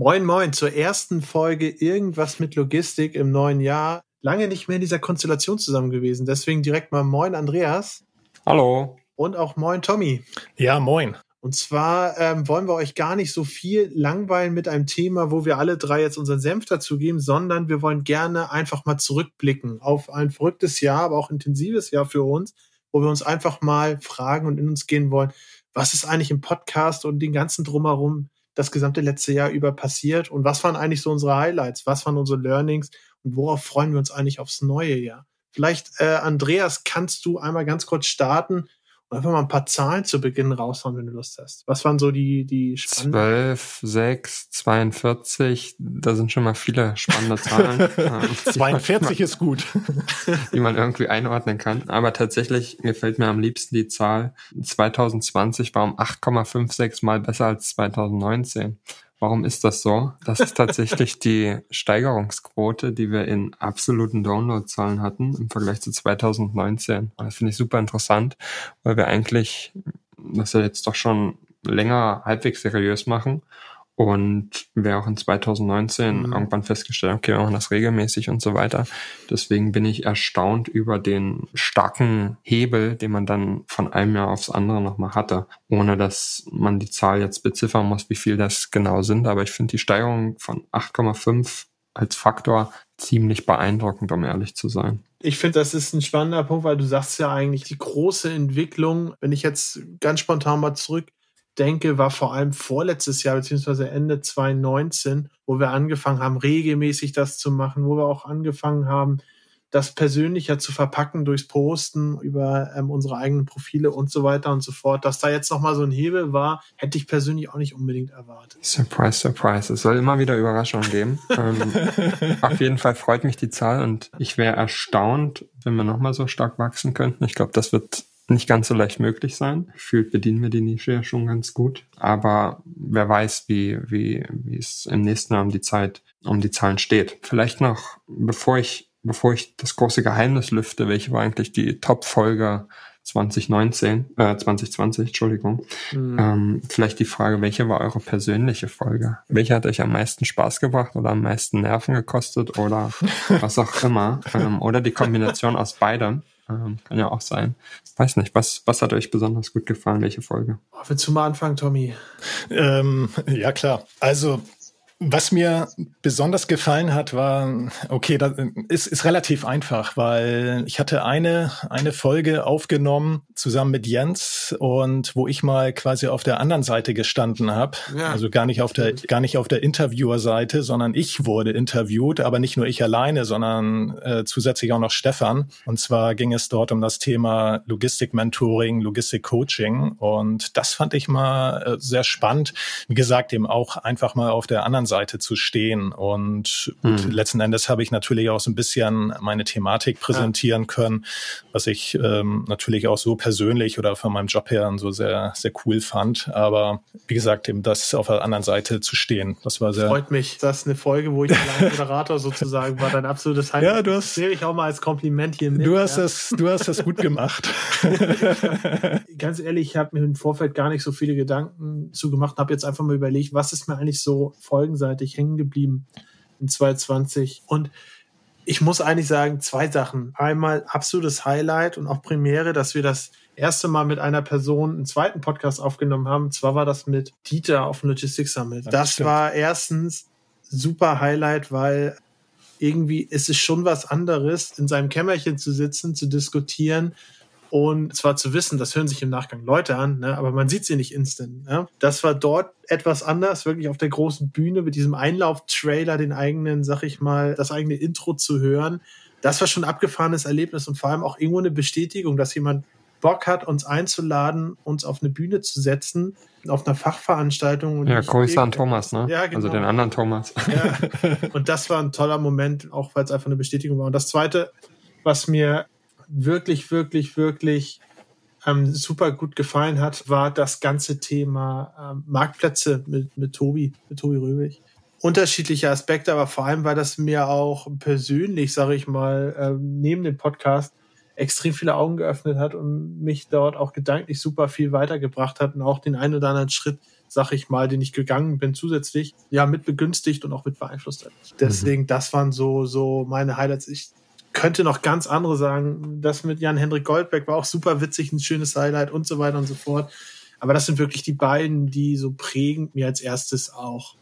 Moin, moin zur ersten Folge Irgendwas mit Logistik im neuen Jahr. Lange nicht mehr in dieser Konstellation zusammen gewesen. Deswegen direkt mal Moin, Andreas. Hallo. Und auch Moin, Tommy. Ja, moin. Und zwar ähm, wollen wir euch gar nicht so viel langweilen mit einem Thema, wo wir alle drei jetzt unseren Senf dazugeben, sondern wir wollen gerne einfach mal zurückblicken auf ein verrücktes Jahr, aber auch intensives Jahr für uns, wo wir uns einfach mal fragen und in uns gehen wollen, was ist eigentlich im Podcast und den ganzen drumherum das gesamte letzte Jahr über passiert? Und was waren eigentlich so unsere Highlights, was waren unsere Learnings? Und worauf freuen wir uns eigentlich aufs neue Jahr. Vielleicht, äh, Andreas, kannst du einmal ganz kurz starten einfach mal ein paar Zahlen zu Beginn raushauen, wenn du Lust hast. Was waren so die, die spannenden? 12, 6, 42, da sind schon mal viele spannende Zahlen. 42 ist gut. die man irgendwie einordnen kann. Aber tatsächlich gefällt mir am liebsten die Zahl 2020 war um 8,56 mal besser als 2019. Warum ist das so? Das ist tatsächlich die Steigerungsquote, die wir in absoluten Downloadzahlen hatten im Vergleich zu 2019. Das finde ich super interessant, weil wir eigentlich das ja jetzt doch schon länger halbwegs seriös machen und wir auch in 2019 mhm. irgendwann festgestellt haben, okay, wir machen das regelmäßig und so weiter. Deswegen bin ich erstaunt über den starken Hebel, den man dann von einem Jahr aufs andere nochmal hatte, ohne dass man die Zahl jetzt beziffern muss, wie viel das genau sind. Aber ich finde die Steigerung von 8,5 als Faktor ziemlich beeindruckend, um ehrlich zu sein. Ich finde, das ist ein spannender Punkt, weil du sagst ja eigentlich die große Entwicklung, wenn ich jetzt ganz spontan mal zurück denke, war vor allem vorletztes Jahr, beziehungsweise Ende 2019, wo wir angefangen haben, regelmäßig das zu machen, wo wir auch angefangen haben, das persönlicher zu verpacken durchs Posten über ähm, unsere eigenen Profile und so weiter und so fort. Dass da jetzt nochmal so ein Hebel war, hätte ich persönlich auch nicht unbedingt erwartet. Surprise, surprise. Es soll immer wieder Überraschungen geben. ähm, auf jeden Fall freut mich die Zahl und ich wäre erstaunt, wenn wir nochmal so stark wachsen könnten. Ich glaube, das wird nicht ganz so leicht möglich sein. Gefühlt bedienen wir die Nische ja schon ganz gut. Aber wer weiß, wie, wie, wie es im nächsten Jahr um die Zeit, um die Zahlen steht. Vielleicht noch, bevor ich, bevor ich das große Geheimnis lüfte, welche war eigentlich die Top-Folge 2019, äh, 2020, Entschuldigung. Mhm. Ähm, vielleicht die Frage, welche war eure persönliche Folge? Welche hat euch am meisten Spaß gebracht oder am meisten Nerven gekostet oder was auch immer? Ähm, oder die Kombination aus beidem. Ähm, kann ja auch sein. Weiß nicht, was, was hat euch besonders gut gefallen? Welche Folge? Oh, willst du mal anfangen, Tommy? Ähm, ja, klar. Also was mir besonders gefallen hat, war, okay, das ist, ist relativ einfach, weil ich hatte eine, eine Folge aufgenommen zusammen mit Jens und wo ich mal quasi auf der anderen Seite gestanden habe. Ja. Also gar nicht auf der, gar nicht auf der Interviewer-Seite, sondern ich wurde interviewt, aber nicht nur ich alleine, sondern äh, zusätzlich auch noch Stefan. Und zwar ging es dort um das Thema Logistik-Mentoring, Logistik-Coaching. Und das fand ich mal äh, sehr spannend. Wie gesagt, eben auch einfach mal auf der anderen Seite zu stehen. Und mhm. letzten Endes habe ich natürlich auch so ein bisschen meine Thematik präsentieren ja. können, was ich ähm, natürlich auch so persönlich oder von meinem Job her so sehr, sehr cool fand. Aber wie gesagt, eben das auf der anderen Seite zu stehen, das war sehr. Freut mich. Das ist eine Folge, wo ich Moderator sozusagen war, dein absolutes Highlight. Ja, du hast. Sehe ich auch mal als Kompliment hier mit. Du hast ja. das, du hast das gut gemacht. Ganz ehrlich, ich habe mir im Vorfeld gar nicht so viele Gedanken zugemacht, habe jetzt einfach mal überlegt, was ist mir eigentlich so Folgen vielseitig hängen geblieben in 2020. Und ich muss eigentlich sagen, zwei Sachen. Einmal absolutes Highlight und auch Premiere, dass wir das erste Mal mit einer Person einen zweiten Podcast aufgenommen haben. zwar war das mit Dieter auf dem Logistics Summit. Das, das war erstens super Highlight, weil irgendwie ist es schon was anderes, in seinem Kämmerchen zu sitzen, zu diskutieren und zwar zu wissen, das hören sich im Nachgang Leute an, ne, aber man sieht sie nicht instant. Ne? Das war dort etwas anders, wirklich auf der großen Bühne mit diesem Einlauf-Trailer, den eigenen, sag ich mal, das eigene Intro zu hören. Das war schon ein abgefahrenes Erlebnis und vor allem auch irgendwo eine Bestätigung, dass jemand Bock hat, uns einzuladen, uns auf eine Bühne zu setzen, auf einer Fachveranstaltung. ja, Grüße an Thomas, ne? Ja, genau. Also den anderen Thomas. Ja. Und das war ein toller Moment, auch weil es einfach eine Bestätigung war. Und das Zweite, was mir wirklich, wirklich, wirklich ähm, super gut gefallen hat, war das ganze Thema ähm, Marktplätze mit, mit Tobi, mit Tobi Röbig. Unterschiedliche Aspekte, aber vor allem war das mir auch persönlich, sage ich mal, ähm, neben dem Podcast extrem viele Augen geöffnet hat und mich dort auch gedanklich super viel weitergebracht hat und auch den einen oder anderen Schritt, sag ich mal, den ich gegangen bin, zusätzlich, ja, mit begünstigt und auch mit beeinflusst hat. Deswegen, mhm. das waren so, so meine Highlights. Ich könnte noch ganz andere sagen. Das mit Jan-Hendrik Goldberg war auch super witzig, ein schönes Highlight und so weiter und so fort. Aber das sind wirklich die beiden, die so prägend mir als erstes auch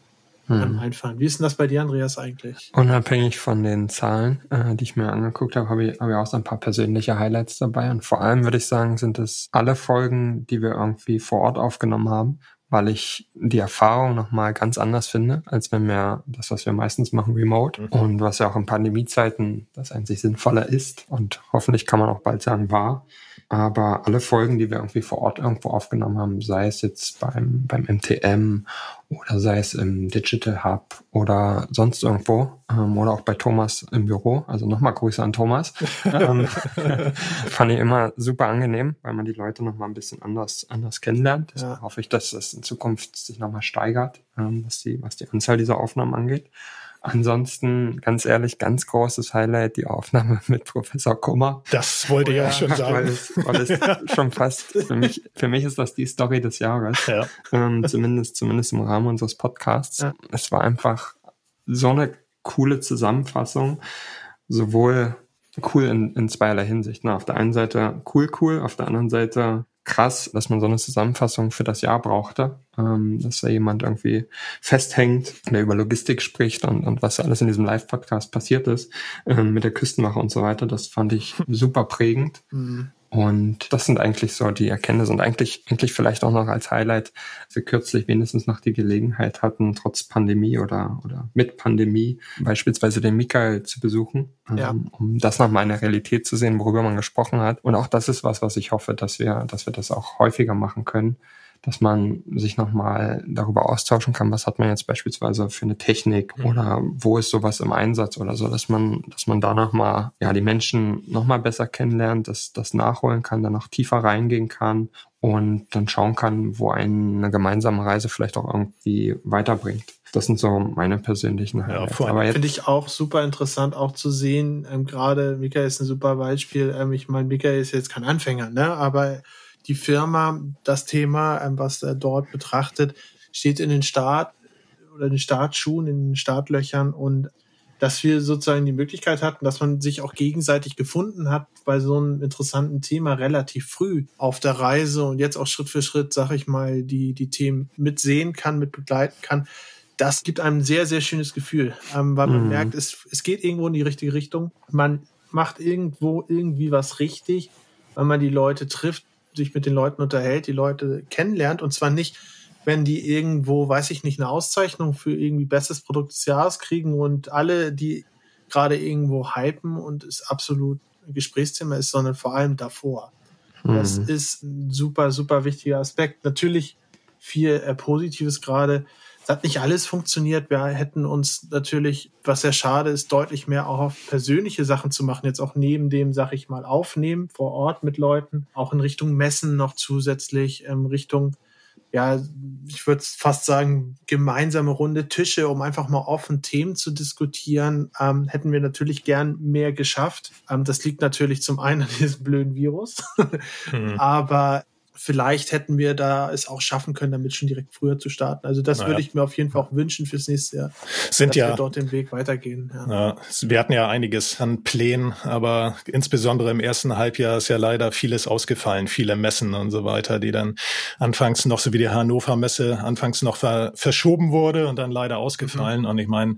hm. einfallen. Wie ist denn das bei dir, Andreas, eigentlich? Unabhängig von den Zahlen, äh, die ich mir angeguckt habe, habe ich, hab ich auch so ein paar persönliche Highlights dabei. Und vor allem würde ich sagen, sind es alle Folgen, die wir irgendwie vor Ort aufgenommen haben, weil ich die Erfahrung nochmal ganz anders finde, als wenn wir das, was wir meistens machen, remote. Mhm. Und was ja auch in Pandemiezeiten das einzig Sinnvoller ist. Und hoffentlich kann man auch bald sagen, war. Aber alle Folgen, die wir irgendwie vor Ort irgendwo aufgenommen haben, sei es jetzt beim, beim MTM oder sei es im Digital Hub oder sonst irgendwo ähm, oder auch bei Thomas im Büro, also nochmal Grüße an Thomas, ähm, fand ich immer super angenehm, weil man die Leute nochmal ein bisschen anders, anders kennenlernt. Deswegen ja. hoffe ich, dass das in Zukunft sich nochmal steigert, ähm, was, die, was die Anzahl dieser Aufnahmen angeht. Ansonsten, ganz ehrlich, ganz großes Highlight, die Aufnahme mit Professor Kummer. Das wollte ich auch schon sagen. Weil es, weil es schon fast, für mich, für mich ist das die Story des Jahres. Ja. Ähm, zumindest, zumindest im Rahmen unseres Podcasts. Ja. Es war einfach so eine coole Zusammenfassung. Sowohl cool in, in zweierlei Hinsicht. Na, auf der einen Seite cool, cool, auf der anderen Seite krass, dass man so eine Zusammenfassung für das Jahr brauchte, ähm, dass da jemand irgendwie festhängt, der über Logistik spricht und, und was alles in diesem Live-Podcast passiert ist, ähm, mit der Küstenwache und so weiter. Das fand ich super prägend. Mhm. Und das sind eigentlich so die Erkenntnisse und eigentlich, eigentlich vielleicht auch noch als Highlight, dass wir kürzlich wenigstens noch die Gelegenheit hatten, trotz Pandemie oder, oder mit Pandemie beispielsweise den Michael zu besuchen, ja. ähm, um das nochmal in der Realität zu sehen, worüber man gesprochen hat. Und auch das ist was, was ich hoffe, dass wir, dass wir das auch häufiger machen können, dass man sich nochmal darüber austauschen kann, was hat man jetzt beispielsweise für eine Technik mhm. oder wo ist sowas im Einsatz oder so, dass man, dass man da nochmal, ja, die Menschen nochmal besser kennenlernt, dass das nachholen kann, dann noch tiefer reingehen kann und dann schauen kann, wo eine gemeinsame Reise vielleicht auch irgendwie weiterbringt. Das sind so meine persönlichen Highlights. Ja, Aber finde ich auch super interessant, auch zu sehen. Ähm, Gerade Mika ist ein super Beispiel. Ähm, ich meine, Mika ist jetzt kein Anfänger, ne? Aber die Firma, das Thema, ähm, was er dort betrachtet, steht in den Start oder den Startschuhen, in den Startlöchern und dass wir sozusagen die Möglichkeit hatten, dass man sich auch gegenseitig gefunden hat bei so einem interessanten Thema relativ früh auf der Reise und jetzt auch Schritt für Schritt, sag ich mal, die, die Themen mitsehen kann, mit begleiten kann. Das gibt einem ein sehr, sehr schönes Gefühl, ähm, weil man mhm. merkt, es, es geht irgendwo in die richtige Richtung. Man macht irgendwo irgendwie was richtig, weil man die Leute trifft, sich mit den Leuten unterhält, die Leute kennenlernt und zwar nicht, wenn die irgendwo, weiß ich nicht, eine Auszeichnung für irgendwie bestes Produkt des Jahres kriegen und alle, die gerade irgendwo hypen und es absolut Gesprächsthema ist, sondern vor allem davor. Mhm. Das ist ein super, super wichtiger Aspekt. Natürlich viel äh, Positives gerade hat nicht alles funktioniert. Wir hätten uns natürlich, was sehr schade ist, deutlich mehr auch auf persönliche Sachen zu machen. Jetzt auch neben dem, sag ich mal, aufnehmen vor Ort mit Leuten, auch in Richtung Messen noch zusätzlich, ähm, Richtung, ja, ich würde fast sagen, gemeinsame runde Tische, um einfach mal offen Themen zu diskutieren, ähm, hätten wir natürlich gern mehr geschafft. Ähm, das liegt natürlich zum einen an diesem blöden Virus, mhm. aber vielleicht hätten wir da es auch schaffen können, damit schon direkt früher zu starten. Also das naja. würde ich mir auf jeden Fall auch wünschen fürs nächste Jahr. Sind dass ja, wir dort den Weg weitergehen. Ja. ja. wir hatten ja einiges an Plänen, aber insbesondere im ersten Halbjahr ist ja leider vieles ausgefallen, viele Messen und so weiter, die dann anfangs noch so wie die Hannover Messe anfangs noch ver verschoben wurde und dann leider ausgefallen. Mhm. Und ich meine,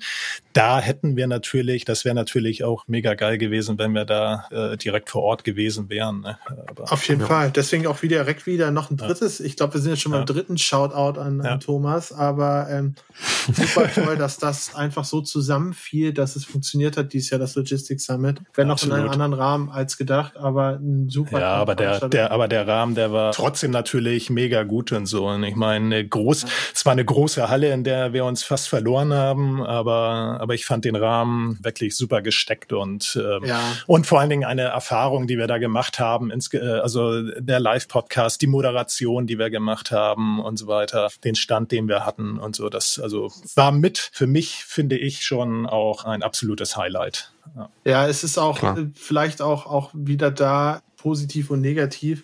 da hätten wir natürlich, das wäre natürlich auch mega geil gewesen, wenn wir da äh, direkt vor Ort gewesen wären. Ne? Aber, auf jeden ja. Fall. Deswegen auch wieder direkt wieder noch ein drittes. Ja. Ich glaube, wir sind jetzt schon ja. beim dritten Shoutout an, ja. an Thomas, aber ähm, super toll, dass das einfach so zusammenfiel, dass es funktioniert hat dieses Jahr, das Logistics Summit. Wenn noch in einem anderen Rahmen als gedacht, aber ein super. Ja, aber der, der, aber der Rahmen, der war trotzdem natürlich mega gut und so. Und ich meine, groß, es war eine große Halle, in der wir uns fast verloren haben, aber, aber ich fand den Rahmen wirklich super gesteckt und, ähm, ja. und vor allen Dingen eine Erfahrung, die wir da gemacht haben, ins, äh, also der Live-Podcast, die Moderation, die wir gemacht haben und so weiter, den Stand, den wir hatten und so. Das also war mit für mich, finde ich, schon auch ein absolutes Highlight. Ja, ja es ist auch Klar. vielleicht auch, auch wieder da positiv und negativ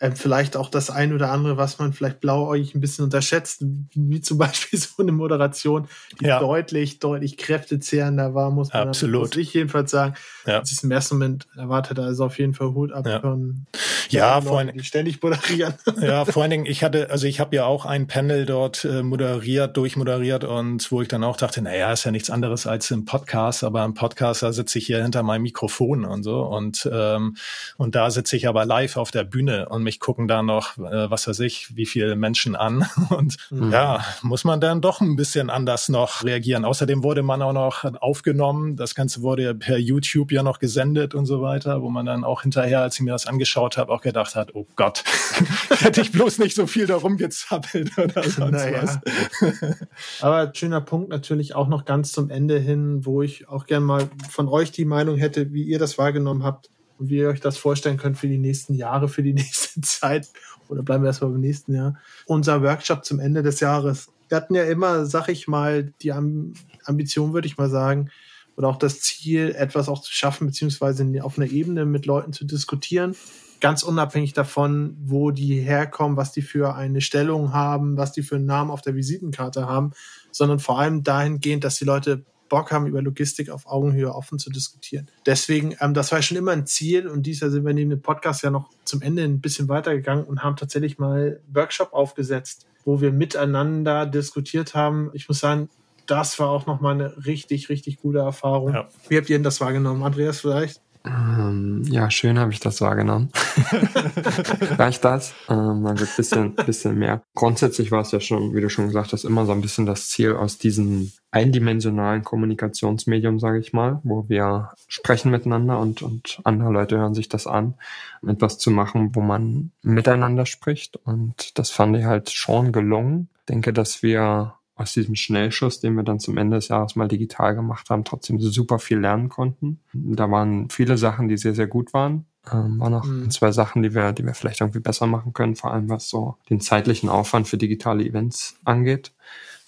äh, vielleicht auch das ein oder andere, was man vielleicht blauäugig ein bisschen unterschätzt, wie zum Beispiel so eine Moderation, die ja. deutlich, deutlich kräftezehrender war, muss man Absolut. muss ich jedenfalls sagen. Ja. Als ich im ersten Moment erwartet, also auf jeden Fall Hut ab ja. von ja, vor allen Dingen ständig moderieren. Ja, vor allen Dingen, ich hatte, also ich habe ja auch ein Panel dort äh, moderiert, durchmoderiert und wo ich dann auch dachte, naja, ist ja nichts anderes als im Podcast, aber im Podcast, da sitze ich hier hinter meinem Mikrofon und so und ähm, und da sitze ich aber live auf der Bühne und mich gucken da noch, äh, was weiß ich, wie viele Menschen an. Und mhm. ja, muss man dann doch ein bisschen anders noch reagieren. Außerdem wurde man auch noch aufgenommen. Das Ganze wurde ja per YouTube ja noch gesendet und so weiter, wo man dann auch hinterher, als ich mir das angeschaut habe, auch gedacht hat, oh Gott, hätte ich bloß nicht so viel darum gezappelt oder sonst naja. was. Aber schöner Punkt natürlich auch noch ganz zum Ende hin, wo ich auch gern mal von euch die Meinung hätte, wie ihr das wahrgenommen habt und wie ihr euch das vorstellen könnt für die nächsten Jahre, für die nächste Zeit. Oder bleiben wir erstmal beim nächsten Jahr. Unser Workshop zum Ende des Jahres. Wir hatten ja immer, sag ich mal, die Ambition, würde ich mal sagen, oder auch das Ziel, etwas auch zu schaffen, beziehungsweise auf einer Ebene mit Leuten zu diskutieren. Ganz unabhängig davon, wo die herkommen, was die für eine Stellung haben, was die für einen Namen auf der Visitenkarte haben, sondern vor allem dahingehend, dass die Leute Bock haben, über Logistik auf Augenhöhe offen zu diskutieren. Deswegen, ähm, das war schon immer ein Ziel und dieses Jahr sind wir neben dem Podcast ja noch zum Ende ein bisschen weitergegangen und haben tatsächlich mal Workshop aufgesetzt, wo wir miteinander diskutiert haben. Ich muss sagen, das war auch nochmal eine richtig, richtig gute Erfahrung. Ja. Wie habt ihr denn das wahrgenommen? Andreas vielleicht? Ähm, ja, schön habe ich das wahrgenommen. Reicht das? Ähm, also ein bisschen, bisschen mehr. Grundsätzlich war es ja schon, wie du schon gesagt hast, immer so ein bisschen das Ziel aus diesem eindimensionalen Kommunikationsmedium, sage ich mal, wo wir sprechen miteinander und, und andere Leute hören sich das an, etwas zu machen, wo man miteinander spricht. Und das fand ich halt schon gelungen. Ich denke, dass wir aus diesem Schnellschuss, den wir dann zum Ende des Jahres mal digital gemacht haben, trotzdem super viel lernen konnten. Da waren viele Sachen, die sehr, sehr gut waren. Ähm, waren noch mhm. zwei Sachen, die wir, die wir vielleicht irgendwie besser machen können, vor allem was so den zeitlichen Aufwand für digitale Events angeht.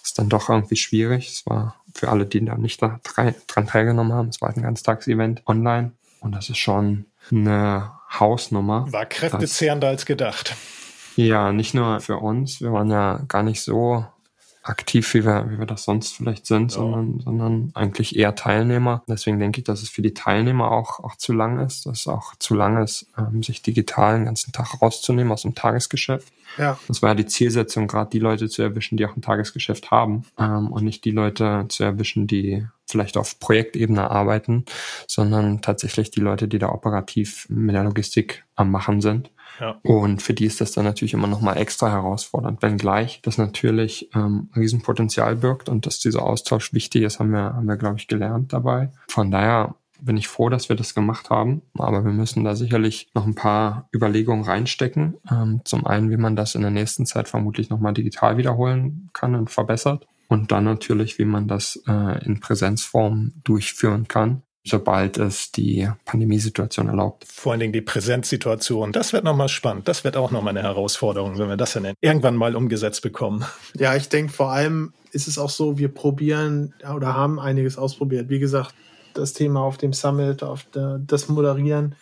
Das ist dann doch irgendwie schwierig. Es war für alle, die da nicht da dran teilgenommen haben, es war ein Ganztagsevent online und das ist schon eine Hausnummer. War kräftezehrender als gedacht. Ja, nicht nur für uns. Wir waren ja gar nicht so aktiv, wie wir, wie wir das sonst vielleicht sind, ja. sondern, sondern eigentlich eher Teilnehmer. Deswegen denke ich, dass es für die Teilnehmer auch, auch zu lang ist, dass es auch zu lang ist, ähm, sich digital den ganzen Tag rauszunehmen aus dem Tagesgeschäft. Ja. Das war ja die Zielsetzung, gerade die Leute zu erwischen, die auch ein Tagesgeschäft haben ähm, und nicht die Leute zu erwischen, die vielleicht auf Projektebene arbeiten, sondern tatsächlich die Leute, die da operativ mit der Logistik am Machen sind. Und für die ist das dann natürlich immer noch mal extra herausfordernd, wenngleich das natürlich ähm, ein Riesenpotenzial birgt und dass dieser Austausch wichtig ist, haben wir, haben wir, glaube ich, gelernt dabei. Von daher bin ich froh, dass wir das gemacht haben, aber wir müssen da sicherlich noch ein paar Überlegungen reinstecken. Ähm, zum einen, wie man das in der nächsten Zeit vermutlich nochmal digital wiederholen kann und verbessert. Und dann natürlich, wie man das äh, in Präsenzform durchführen kann sobald es die Pandemiesituation erlaubt. Vor allen Dingen die Präsenzsituation, das wird nochmal spannend. Das wird auch nochmal eine Herausforderung, wenn wir das dann irgendwann mal umgesetzt bekommen. Ja, ich denke vor allem ist es auch so, wir probieren oder haben einiges ausprobiert. Wie gesagt, das Thema auf dem Summit, auf der, das Moderieren,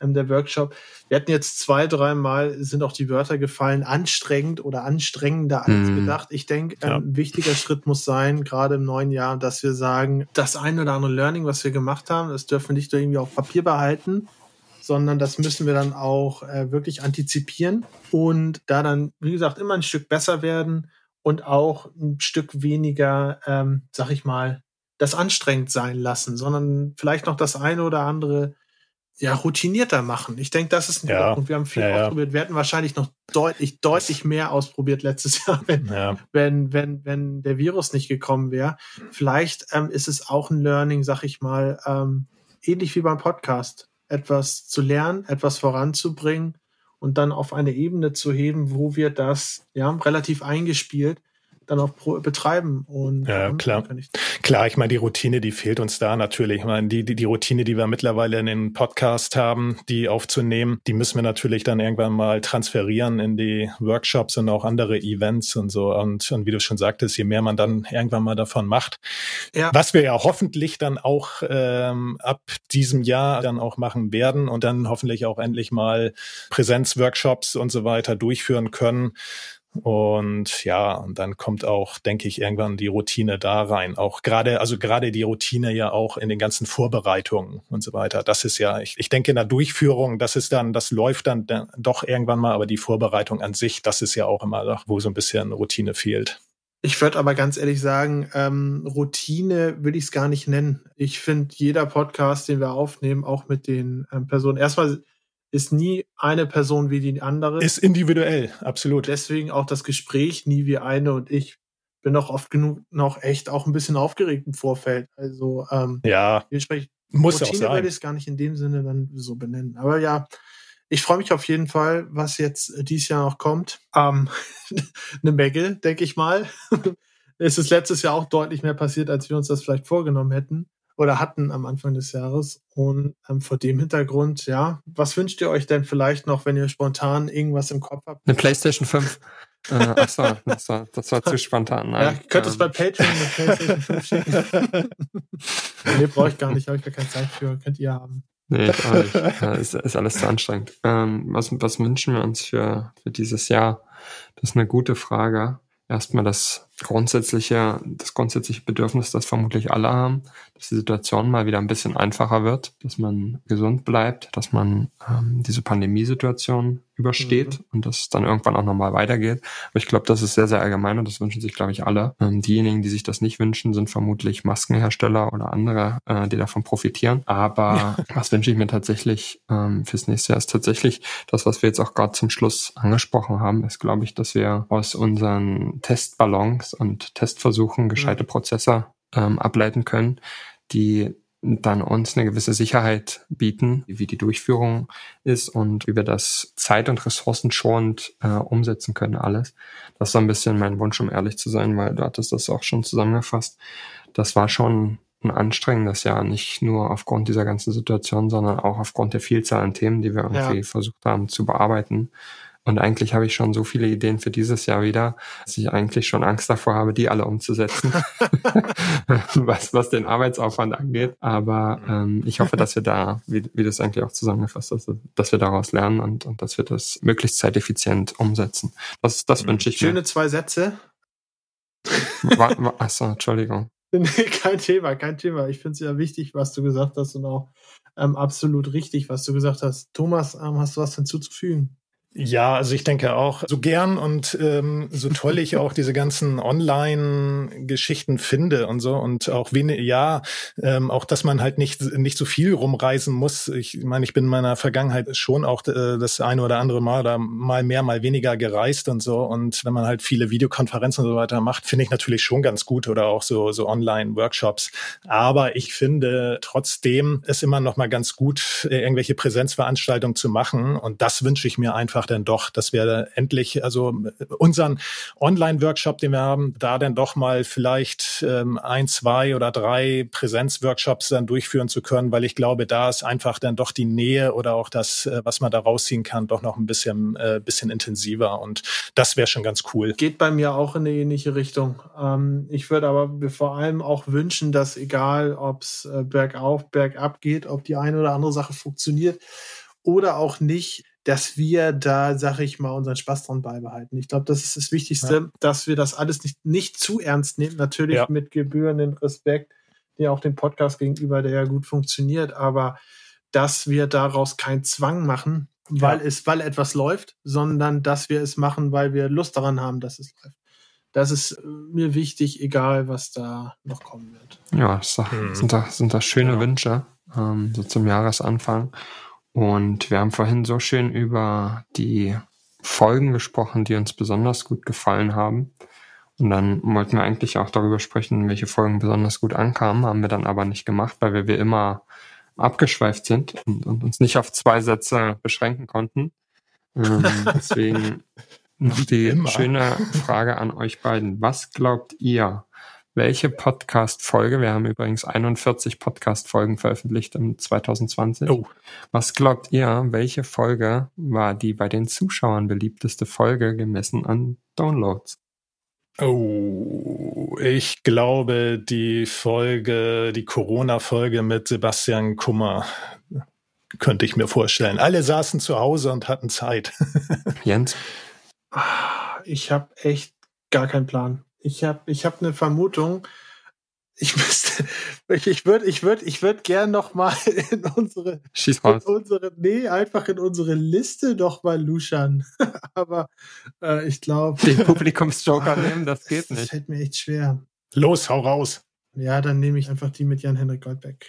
ähm, der Workshop. Wir hatten jetzt zwei, dreimal sind auch die Wörter gefallen, anstrengend oder anstrengender als mhm. gedacht. Ich denke, ja. ein wichtiger Schritt muss sein, gerade im neuen Jahr, dass wir sagen, das ein oder andere Learning, was wir gemacht haben, das dürfen wir nicht irgendwie auf Papier behalten, sondern das müssen wir dann auch äh, wirklich antizipieren und da dann, wie gesagt, immer ein Stück besser werden und auch ein Stück weniger, ähm, sag ich mal, das anstrengend sein lassen, sondern vielleicht noch das eine oder andere ja, routinierter machen. Ich denke, das ist ein ja. Punkt. Wir haben viel ja, ausprobiert. Wir hätten wahrscheinlich noch deutlich, deutlich mehr ausprobiert letztes Jahr, wenn, ja. wenn, wenn, wenn der Virus nicht gekommen wäre. Vielleicht ähm, ist es auch ein Learning, sag ich mal, ähm, ähnlich wie beim Podcast. Etwas zu lernen, etwas voranzubringen und dann auf eine Ebene zu heben, wo wir das ja relativ eingespielt dann auch betreiben. Und ja, klar. Ich klar, ich meine, die Routine, die fehlt uns da natürlich. Ich meine, die, die, die Routine, die wir mittlerweile in den Podcast haben, die aufzunehmen, die müssen wir natürlich dann irgendwann mal transferieren in die Workshops und auch andere Events und so. Und, und wie du schon sagtest, je mehr man dann irgendwann mal davon macht, ja. was wir ja hoffentlich dann auch ähm, ab diesem Jahr dann auch machen werden und dann hoffentlich auch endlich mal Präsenzworkshops und so weiter durchführen können und ja, und dann kommt auch, denke ich, irgendwann die Routine da rein. Auch gerade, also gerade die Routine ja auch in den ganzen Vorbereitungen und so weiter. Das ist ja, ich, ich denke in der Durchführung, das ist dann, das läuft dann doch irgendwann mal, aber die Vorbereitung an sich, das ist ja auch immer, wo so ein bisschen Routine fehlt. Ich würde aber ganz ehrlich sagen, ähm, Routine will ich es gar nicht nennen. Ich finde, jeder Podcast, den wir aufnehmen, auch mit den ähm, Personen, erstmal ist nie eine Person wie die andere. Ist individuell, absolut. Deswegen auch das Gespräch nie wie eine und ich bin auch oft genug noch echt auch ein bisschen aufgeregt im Vorfeld. Also ähm, ja, muss Routine auch sein. würde ich es gar nicht in dem Sinne dann so benennen. Aber ja, ich freue mich auf jeden Fall, was jetzt dieses Jahr noch kommt. Ähm, eine Menge, denke ich mal. es ist letztes Jahr auch deutlich mehr passiert, als wir uns das vielleicht vorgenommen hätten oder hatten am Anfang des Jahres. Und ähm, vor dem Hintergrund, ja, was wünscht ihr euch denn vielleicht noch, wenn ihr spontan irgendwas im Kopf habt? Eine PlayStation 5. äh, achso, das war, das war zu spontan. Ja, ich könnte ähm. es bei Patreon eine PlayStation 5 schicken. nee, brauche ich gar nicht, habe ich gar keine Zeit für. Könnt ihr haben. Nee, ich auch nicht. Ja, ist, ist alles zu anstrengend. Ähm, was, was wünschen wir uns für, für dieses Jahr? Das ist eine gute Frage. Erstmal das grundsätzliche, das grundsätzliche Bedürfnis, das vermutlich alle haben, dass die Situation mal wieder ein bisschen einfacher wird, dass man gesund bleibt, dass man ähm, diese Pandemiesituation übersteht mhm. und dass es dann irgendwann auch nochmal weitergeht. Aber ich glaube, das ist sehr, sehr allgemein und das wünschen sich, glaube ich, alle. Ähm, diejenigen, die sich das nicht wünschen, sind vermutlich Maskenhersteller oder andere, äh, die davon profitieren. Aber ja. was wünsche ich mir tatsächlich ähm, fürs nächste Jahr ist tatsächlich das, was wir jetzt auch gerade zum Schluss angesprochen haben, ist, glaube ich, dass wir aus unseren Testballons und Testversuchen gescheite mhm. Prozesse ähm, ableiten können, die dann uns eine gewisse Sicherheit bieten, wie die Durchführung ist und wie wir das zeit- und ressourcenschonend äh, umsetzen können, alles. Das ist so ein bisschen mein Wunsch, um ehrlich zu sein, weil du hattest das auch schon zusammengefasst. Das war schon ein anstrengendes Jahr, nicht nur aufgrund dieser ganzen Situation, sondern auch aufgrund der Vielzahl an Themen, die wir irgendwie ja. versucht haben zu bearbeiten. Und eigentlich habe ich schon so viele Ideen für dieses Jahr wieder, dass ich eigentlich schon Angst davor habe, die alle umzusetzen, was, was den Arbeitsaufwand angeht. Aber ähm, ich hoffe, dass wir da, wie, wie das eigentlich auch zusammengefasst ist, dass wir daraus lernen und, und dass wir das möglichst zeiteffizient umsetzen. Das, das mhm. wünsche ich Schöne mir. Schöne zwei Sätze. achso, Entschuldigung. Nee, kein Thema, kein Thema. Ich finde es ja wichtig, was du gesagt hast und auch ähm, absolut richtig, was du gesagt hast. Thomas, ähm, hast du was hinzuzufügen? Ja, also ich denke auch, so gern und ähm, so toll ich auch diese ganzen Online-Geschichten finde und so und auch wenig, ja, ähm, auch dass man halt nicht nicht so viel rumreisen muss. Ich meine, ich bin in meiner Vergangenheit schon auch äh, das eine oder andere Mal oder mal mehr, mal weniger gereist und so. Und wenn man halt viele Videokonferenzen und so weiter macht, finde ich natürlich schon ganz gut oder auch so so Online-Workshops. Aber ich finde trotzdem es immer noch mal ganz gut, äh, irgendwelche Präsenzveranstaltungen zu machen. Und das wünsche ich mir einfach denn doch, dass wir endlich, also unseren Online-Workshop, den wir haben, da dann doch mal vielleicht ähm, ein, zwei oder drei Präsenzworkshops dann durchführen zu können, weil ich glaube, da ist einfach dann doch die Nähe oder auch das, äh, was man da rausziehen kann, doch noch ein bisschen, äh, bisschen intensiver und das wäre schon ganz cool. Geht bei mir auch in eine ähnliche Richtung. Ähm, ich würde aber vor allem auch wünschen, dass egal, ob es äh, bergauf, bergab geht, ob die eine oder andere Sache funktioniert oder auch nicht, dass wir da, sag ich mal, unseren Spaß dran beibehalten. Ich glaube, das ist das Wichtigste, ja. dass wir das alles nicht, nicht zu ernst nehmen. Natürlich ja. mit gebührenden Respekt, der auch dem Podcast gegenüber, der ja gut funktioniert, aber dass wir daraus keinen Zwang machen, weil ja. es, weil etwas läuft, sondern dass wir es machen, weil wir Lust daran haben, dass es läuft. Das ist äh, mir wichtig, egal was da noch kommen wird. Ja, das hm. sind, da, sind da schöne Wünsche ähm, so zum Jahresanfang. Und wir haben vorhin so schön über die Folgen gesprochen, die uns besonders gut gefallen haben. Und dann wollten wir eigentlich auch darüber sprechen, welche Folgen besonders gut ankamen, haben wir dann aber nicht gemacht, weil wir wie immer abgeschweift sind und, und uns nicht auf zwei Sätze beschränken konnten. Ähm, deswegen noch die schöne Frage an euch beiden. Was glaubt ihr, welche Podcast-Folge, wir haben übrigens 41 Podcast-Folgen veröffentlicht im 2020. Oh. Was glaubt ihr, welche Folge war die bei den Zuschauern beliebteste Folge gemessen an Downloads? Oh, ich glaube, die Folge, die Corona-Folge mit Sebastian Kummer, könnte ich mir vorstellen. Alle saßen zu Hause und hatten Zeit. Jens? Ich habe echt gar keinen Plan. Ich habe ich hab eine Vermutung, ich müsste, ich würde, ich würde, ich würde gern noch mal in unsere, Schieß. In unsere, nee, einfach in unsere Liste noch mal luschern. Aber äh, ich glaube, den Publikumsjoker nehmen, das geht nicht. Das fällt mir echt schwer. Los, hau raus. Ja, dann nehme ich einfach die mit Jan-Henrik Goldbeck.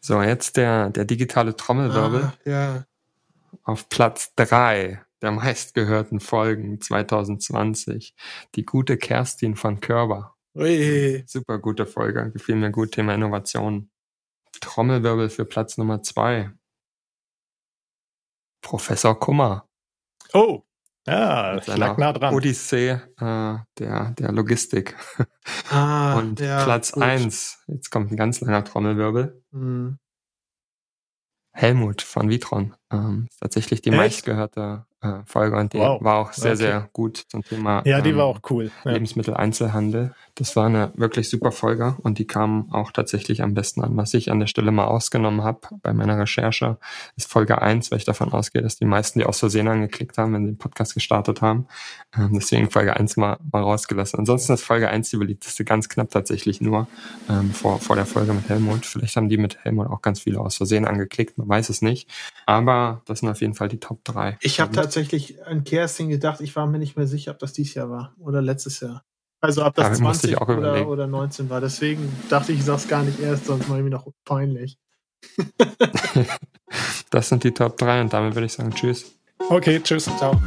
So, jetzt der, der digitale Trommelwirbel. Ah, ja. Auf Platz drei der meistgehörten Folgen 2020. Die gute Kerstin von Körber. Ui. Super gute Folge, gefiel mir gut, Thema Innovation. Trommelwirbel für Platz Nummer zwei. Professor Kummer. Oh, ja, das lag nah dran. Odyssee äh, der, der Logistik. Ah, Und ja, Platz gut. eins, jetzt kommt ein ganz langer Trommelwirbel. Mhm. Helmut von Vitron. Ähm, tatsächlich die Echt? meistgehörte Folge und die wow. war auch sehr, okay. sehr gut zum Thema ja, die ähm, war auch cool. Ja. Lebensmitteleinzelhandel. Das war eine wirklich super Folge und die kam auch tatsächlich am besten an. Was ich an der Stelle mal ausgenommen habe bei meiner Recherche, ist Folge 1, weil ich davon ausgehe, dass die meisten die aus Versehen angeklickt haben, wenn sie den Podcast gestartet haben. Ähm, deswegen Folge 1 mal, mal rausgelassen. Ansonsten ist Folge 1 die beliebteste, ganz knapp tatsächlich nur ähm, vor, vor der Folge mit Helmut. Vielleicht haben die mit Helmut auch ganz viele aus Versehen angeklickt, man weiß es nicht. Aber das sind auf jeden Fall die Top 3. Ich habe tatsächlich an Kerstin gedacht, ich war mir nicht mehr sicher, ob das dieses Jahr war oder letztes Jahr. Also ob das ja, 20 oder, oder 19 war. Deswegen dachte ich, ich sag's gar nicht erst, sonst mache ich mir noch peinlich. das sind die Top 3 und damit würde ich sagen Tschüss. Okay, tschüss. Ciao.